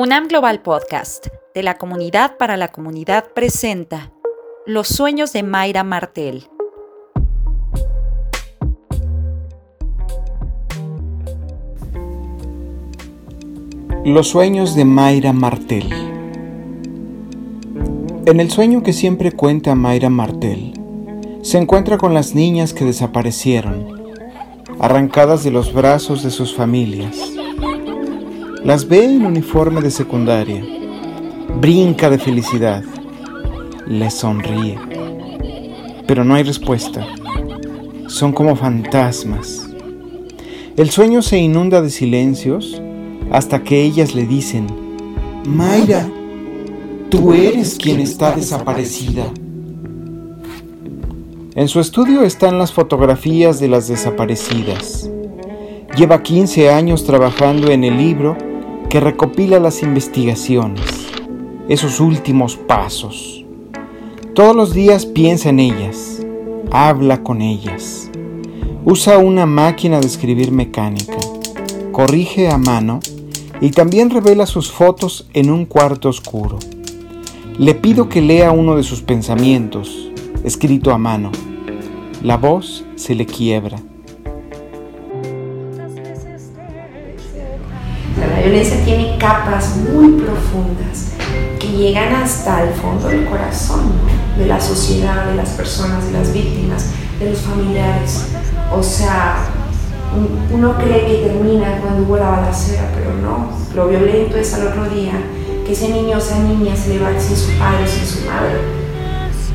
UNAM Global Podcast de la Comunidad para la Comunidad presenta Los sueños de Mayra Martel. Los sueños de Mayra Martel. En el sueño que siempre cuenta Mayra Martel, se encuentra con las niñas que desaparecieron, arrancadas de los brazos de sus familias las ve en uniforme de secundaria. Brinca de felicidad. Le sonríe. Pero no hay respuesta. Son como fantasmas. El sueño se inunda de silencios hasta que ellas le dicen, Mayra, tú eres quien está desaparecida. En su estudio están las fotografías de las desaparecidas. Lleva 15 años trabajando en el libro que recopila las investigaciones, esos últimos pasos. Todos los días piensa en ellas, habla con ellas, usa una máquina de escribir mecánica, corrige a mano y también revela sus fotos en un cuarto oscuro. Le pido que lea uno de sus pensamientos, escrito a mano. La voz se le quiebra. Violencia tiene capas muy profundas que llegan hasta el fondo del corazón de la sociedad, de las personas, de las víctimas, de los familiares. O sea, uno cree que termina cuando hubo la balacera, pero no. Lo violento es al otro día que ese niño o esa niña se le va sin su padre o sin su madre.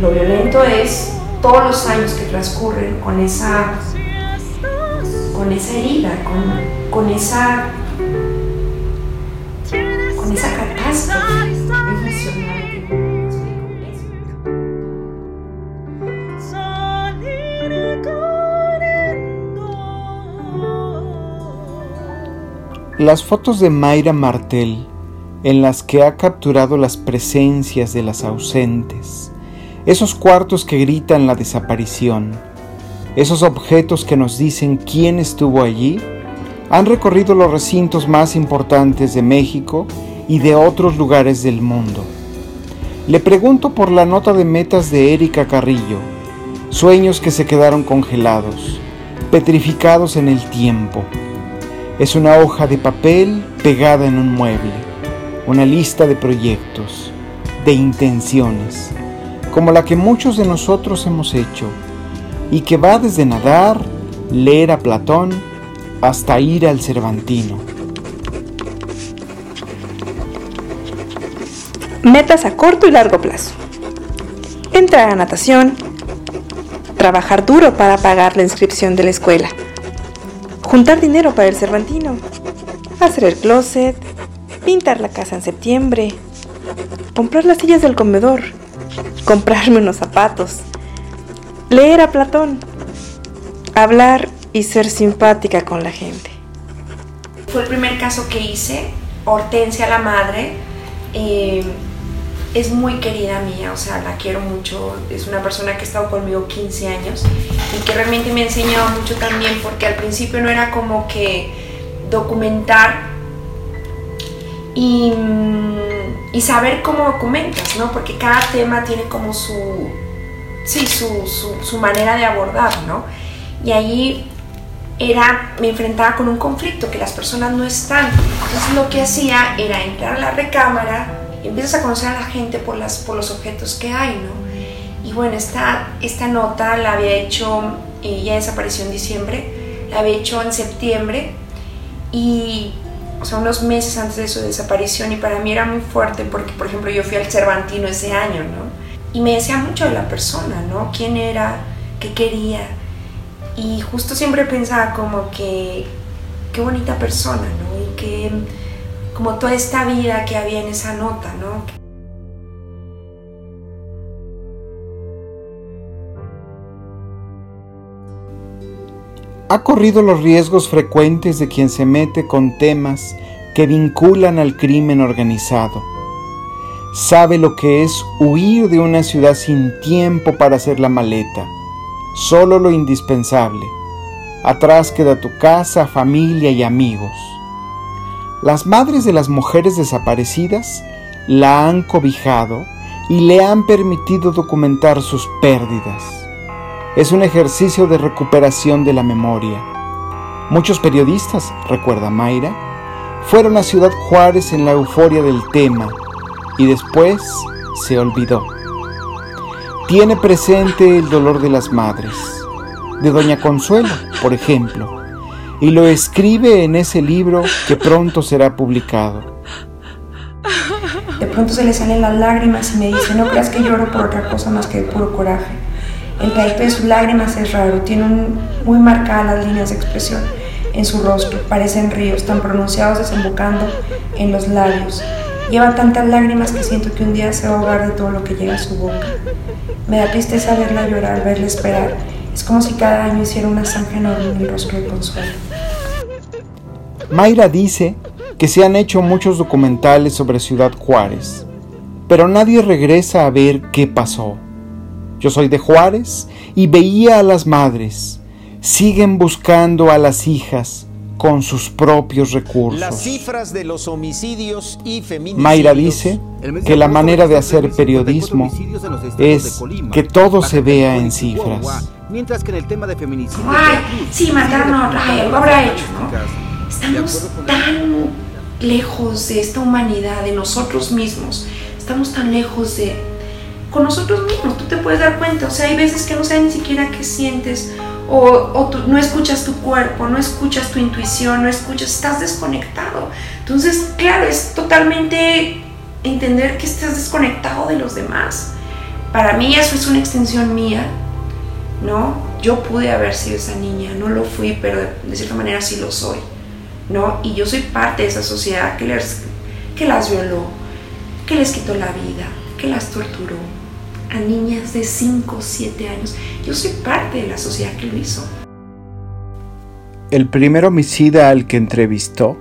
Lo violento es todos los años que transcurren con esa, con esa herida, con, con esa esa catástrofe Las fotos de Mayra Martel, en las que ha capturado las presencias de las ausentes, esos cuartos que gritan la desaparición, esos objetos que nos dicen quién estuvo allí, han recorrido los recintos más importantes de México y de otros lugares del mundo. Le pregunto por la nota de metas de Erika Carrillo, sueños que se quedaron congelados, petrificados en el tiempo. Es una hoja de papel pegada en un mueble, una lista de proyectos, de intenciones, como la que muchos de nosotros hemos hecho, y que va desde nadar, leer a Platón, hasta ir al Cervantino. Metas a corto y largo plazo. Entrar a natación. Trabajar duro para pagar la inscripción de la escuela. Juntar dinero para el Cervantino. Hacer el closet. Pintar la casa en septiembre. Comprar las sillas del comedor. Comprarme unos zapatos. Leer a Platón. Hablar y ser simpática con la gente. Fue el primer caso que hice. Hortensia, la madre. Eh, es muy querida mía, o sea, la quiero mucho, es una persona que ha estado conmigo 15 años y que realmente me ha enseñado mucho también porque al principio no era como que documentar y, y saber cómo documentas, ¿no? Porque cada tema tiene como su, sí, su, su, manera de abordar, ¿no? Y ahí era, me enfrentaba con un conflicto, que las personas no están. Entonces lo que hacía era entrar a la recámara, empiezas a conocer a la gente por, las, por los objetos que hay, ¿no? Y bueno, esta, esta nota la había hecho, ya desapareció en diciembre, la había hecho en septiembre y, o sea, unos meses antes de su desaparición y para mí era muy fuerte porque, por ejemplo, yo fui al Cervantino ese año, ¿no? Y me decía mucho de la persona, ¿no? ¿Quién era? ¿Qué quería? Y justo siempre pensaba como que, qué bonita persona, ¿no? Y que como toda esta vida que había en esa nota, ¿no? Ha corrido los riesgos frecuentes de quien se mete con temas que vinculan al crimen organizado. Sabe lo que es huir de una ciudad sin tiempo para hacer la maleta, solo lo indispensable. Atrás queda tu casa, familia y amigos Las madres de las mujeres desaparecidas la han cobijado y le han permitido documentar sus pérdidas. Es un ejercicio de recuperación de la memoria. Muchos periodistas, recuerda Mayra, fueron a Ciudad Juárez en la euforia del tema y después se olvidó. Tiene presente el dolor de las madres, de Doña Consuelo, por ejemplo, y lo escribe en ese libro que pronto será publicado. De pronto se le salen las lágrimas y me dice, no creas que lloro por otra cosa más que puro coraje. El type de sus lágrimas es raro, tiene muy marcadas las líneas de expresión en su rostro, parecen ríos tan pronunciados desembocando en los labios. Lleva tantas lágrimas que siento que un día se va a ahogar de todo lo que llega a su boca. Me da tristeza verla llorar, verla esperar. Es como si cada año hiciera una zanja enorme en el rostro de Consuelo. Mayra dice que se han hecho muchos documentales sobre Ciudad Juárez, pero nadie regresa a ver qué pasó. Yo soy de Juárez y veía a las madres. Siguen buscando a las hijas con sus propios recursos. Las cifras de los homicidios y feminicidios. Mayra dice que la manera de hacer periodismo es que todo se vea en cifras. Mientras que en el tema de feminicidio. Ay, sí, mataron a otra, algo habrá hecho, ¿no? Estamos tan lejos de esta humanidad, de nosotros mismos. Estamos tan lejos de. con nosotros mismos. Tú te puedes dar cuenta. O sea, hay veces que no sabes ni siquiera qué sientes. O, o tú, no escuchas tu cuerpo, no escuchas tu intuición, no escuchas, estás desconectado. Entonces, claro, es totalmente entender que estás desconectado de los demás. Para mí eso es una extensión mía, ¿no? Yo pude haber sido esa niña, no lo fui, pero de, de cierta manera sí lo soy, ¿no? Y yo soy parte de esa sociedad que, les, que las violó, que les quitó la vida, que las torturó a niñas de 5 o 7 años. Yo soy parte de la sociedad que lo hizo. El primer homicida al que entrevistó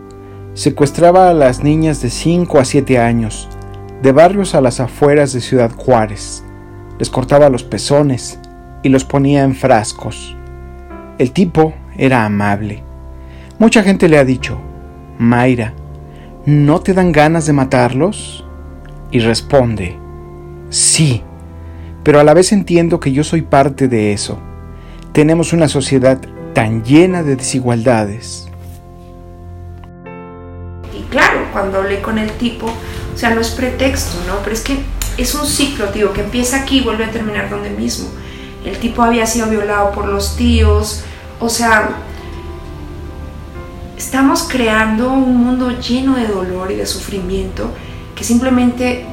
secuestraba a las niñas de 5 a 7 años, de barrios a las afueras de Ciudad Juárez. Les cortaba los pezones y los ponía en frascos. El tipo era amable. Mucha gente le ha dicho, Mayra, ¿no te dan ganas de matarlos? Y responde, sí, pero a la vez entiendo que yo soy parte de eso. Tenemos una sociedad tan llena de desigualdades. Y claro, cuando hablé con el tipo, o sea, no es pretexto, ¿no? Pero es que es un ciclo, tío, que empieza aquí y vuelve a terminar donde mismo. El tipo había sido violado por los tíos, o sea, estamos creando un mundo lleno de dolor y de sufrimiento que simplemente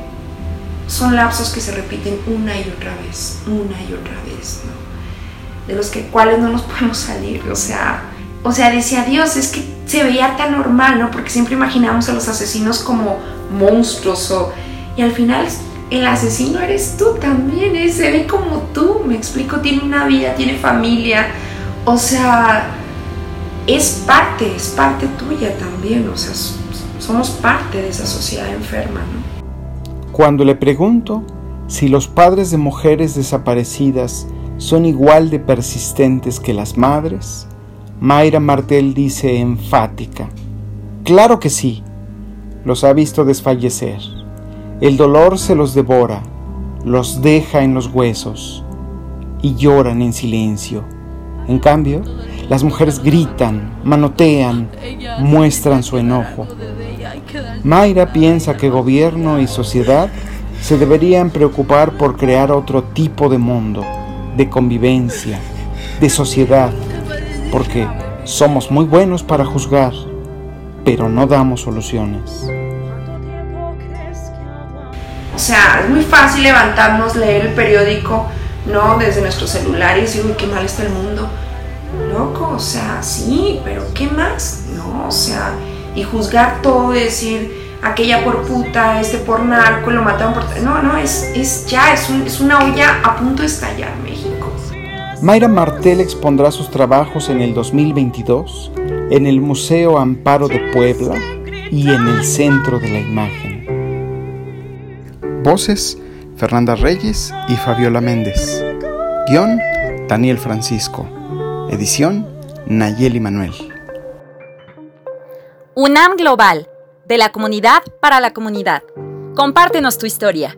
son lapsos que se repiten una y otra vez, una y otra vez, ¿no? De los que cuales no nos podemos salir, o sea, o sea, decía Dios, es que se veía tan normal, ¿no? Porque siempre imaginamos a los asesinos como monstruos o, y al final el asesino eres tú también, ¿eh? se ve como tú, me explico, tiene una vida, tiene familia, o sea, es parte, es parte tuya también, o sea, somos parte de esa sociedad enferma, ¿no? Cuando le pregunto si los padres de mujeres desaparecidas son igual de persistentes que las madres, Mayra Martel dice enfática, claro que sí, los ha visto desfallecer. El dolor se los devora, los deja en los huesos y lloran en silencio. En cambio, las mujeres gritan, manotean, muestran su enojo. Mayra piensa que gobierno y sociedad se deberían preocupar por crear otro tipo de mundo, de convivencia, de sociedad, porque somos muy buenos para juzgar, pero no damos soluciones. O sea, es muy fácil levantarnos, leer el periódico, ¿no? Desde nuestros celulares y uy, qué mal está el mundo. Loco, o sea, sí, pero ¿qué más? No, o sea, y juzgar todo y decir aquella por puta, este por narco, lo mataron por... No, no, es, es ya, es, es una olla a punto de estallar México. Mayra Martel expondrá sus trabajos en el 2022 en el Museo Amparo de Puebla y en el Centro de la Imagen. Voces, Fernanda Reyes y Fabiola Méndez. Guión, Daniel Francisco. Edición, Nayeli Manuel. UNAM Global de la comunidad para la comunidad. Compártenos tu historia.